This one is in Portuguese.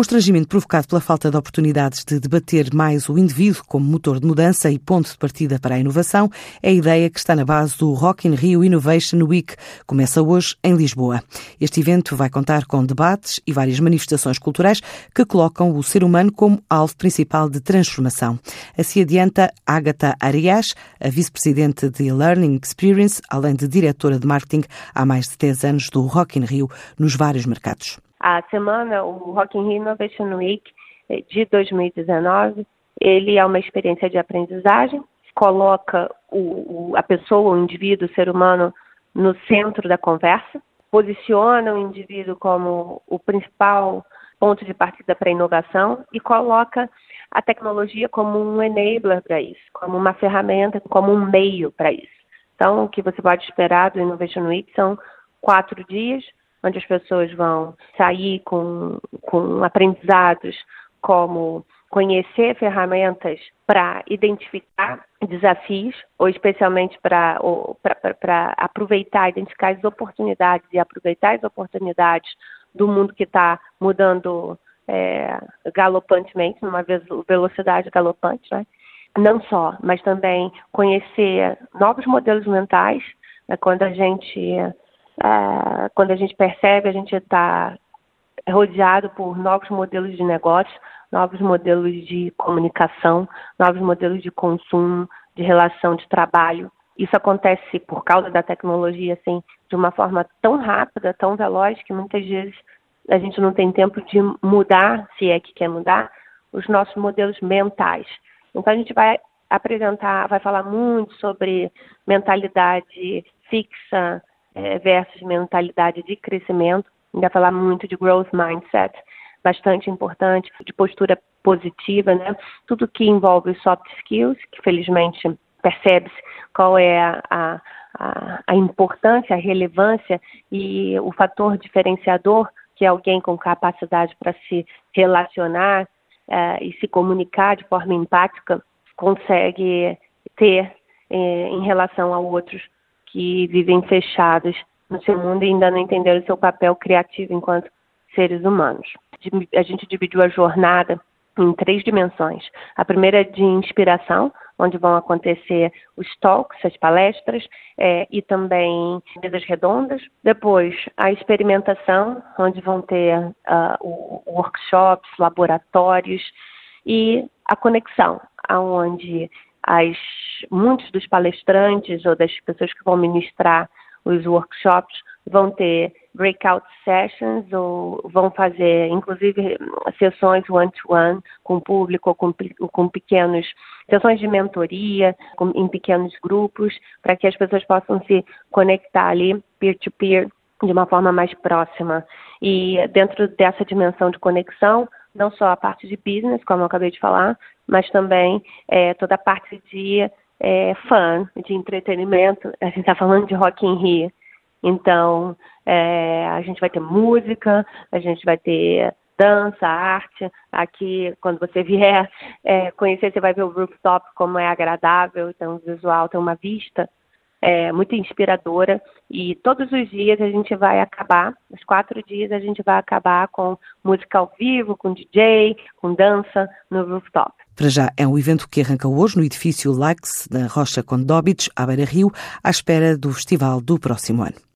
Constrangimento provocado pela falta de oportunidades de debater mais o indivíduo como motor de mudança e ponto de partida para a inovação é a ideia que está na base do Rock in Rio Innovation Week. Começa hoje em Lisboa. Este evento vai contar com debates e várias manifestações culturais que colocam o ser humano como alvo principal de transformação. Assim adianta Agatha Arias, a vice-presidente de Learning Experience, além de diretora de marketing há mais de 10 anos do Rock in Rio nos vários mercados a semana, o Rock in Rio Innovation Week eh, de 2019, ele é uma experiência de aprendizagem, coloca o, o, a pessoa, o indivíduo, o ser humano no centro da conversa, posiciona o indivíduo como o principal ponto de partida para a inovação e coloca a tecnologia como um enabler para isso, como uma ferramenta, como um meio para isso. Então, o que você pode esperar do Innovation Week são quatro dias, onde as pessoas vão sair com, com aprendizados como conhecer ferramentas para identificar desafios, ou especialmente para aproveitar, identificar as oportunidades e aproveitar as oportunidades do mundo que está mudando é, galopantemente, numa velocidade galopante, né? Não só, mas também conhecer novos modelos mentais, né? quando a gente ah, quando a gente percebe, a gente está rodeado por novos modelos de negócio, novos modelos de comunicação, novos modelos de consumo, de relação de trabalho. Isso acontece por causa da tecnologia, assim, de uma forma tão rápida, tão veloz, que muitas vezes a gente não tem tempo de mudar, se é que quer mudar, os nossos modelos mentais. Então a gente vai apresentar, vai falar muito sobre mentalidade fixa, é, versus mentalidade de crescimento. Ainda falar muito de growth mindset, bastante importante, de postura positiva, né? Tudo que envolve soft skills, que felizmente percebe-se qual é a, a, a importância, a relevância e o fator diferenciador que é alguém com capacidade para se relacionar uh, e se comunicar de forma empática consegue ter eh, em relação a outros que vivem fechados no seu mundo e ainda não entenderam o seu papel criativo enquanto seres humanos. A gente dividiu a jornada em três dimensões. A primeira é de inspiração, onde vão acontecer os talks, as palestras é, e também mesas redondas. Depois, a experimentação, onde vão ter uh, workshops, laboratórios e a conexão, aonde as, muitos dos palestrantes ou das pessoas que vão ministrar os workshops vão ter breakout sessions ou vão fazer, inclusive, sessões one-to-one -one com o público ou com, com pequenos, sessões de mentoria com, em pequenos grupos, para que as pessoas possam se conectar ali, peer-to-peer, -peer, de uma forma mais próxima. E dentro dessa dimensão de conexão, não só a parte de business, como eu acabei de falar, mas também é, toda a parte de é, fã, de entretenimento. A gente está falando de Rock in Rio. Então, é, a gente vai ter música, a gente vai ter dança, arte. Aqui, quando você vier é, conhecer, você vai ver o rooftop, como é agradável, tem um visual, tem uma vista é, muito inspiradora. E todos os dias a gente vai acabar, os quatro dias a gente vai acabar com música ao vivo, com DJ, com dança no rooftop. Para já é um evento que arranca hoje no edifício Lax, na Rocha Condóbitos, à Beira Rio, à espera do festival do próximo ano.